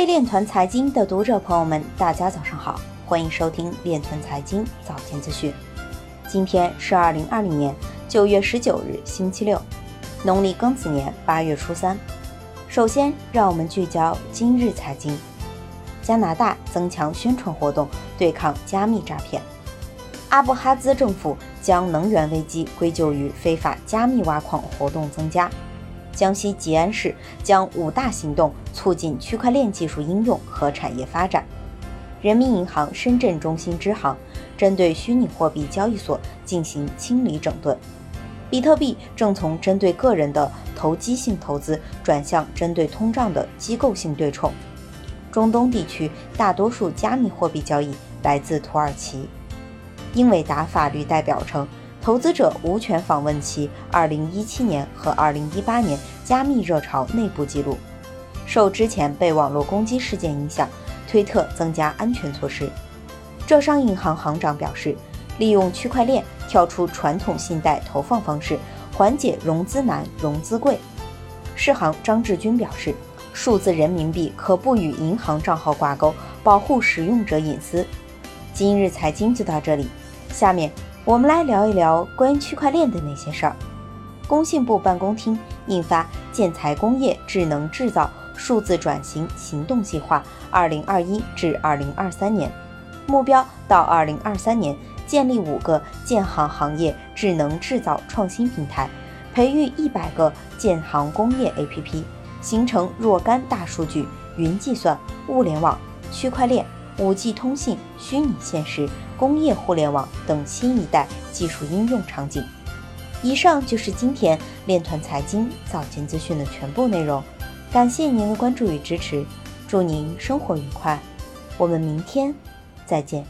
位链团财经的读者朋友们，大家早上好，欢迎收听链团财经早间资讯。今天是二零二零年九月十九日，星期六，农历庚子年八月初三。首先，让我们聚焦今日财经。加拿大增强宣传活动，对抗加密诈骗。阿布哈兹政府将能源危机归咎于非法加密挖矿活动增加。江西吉安市将五大行动促进区块链技术应用和产业发展。人民银行深圳中心支行针对虚拟货币交易所进行清理整顿。比特币正从针对个人的投机性投资转向针对通胀的机构性对冲。中东地区大多数加密货币交易来自土耳其。英伟达法律代表称，投资者无权访问其2017年和2018年加密热潮内部记录。受之前被网络攻击事件影响，推特增加安全措施。浙商银行行长表示，利用区块链跳出传统信贷投放方式，缓解融资难、融资贵。世行张志军表示。数字人民币可不与银行账号挂钩，保护使用者隐私。今日财经就到这里，下面我们来聊一聊关于区块链的那些事儿。工信部办公厅印发《建材工业智能制造数字转型行动计划（二零二一至二零二三年）》，目标到二零二三年建立五个建行行业智能制造创新平台，培育一百个建行工业 APP。形成若干大数据、云计算、物联网、区块链、五 G 通信、虚拟现实、工业互联网等新一代技术应用场景。以上就是今天链团财经早间资讯的全部内容，感谢您的关注与支持，祝您生活愉快，我们明天再见。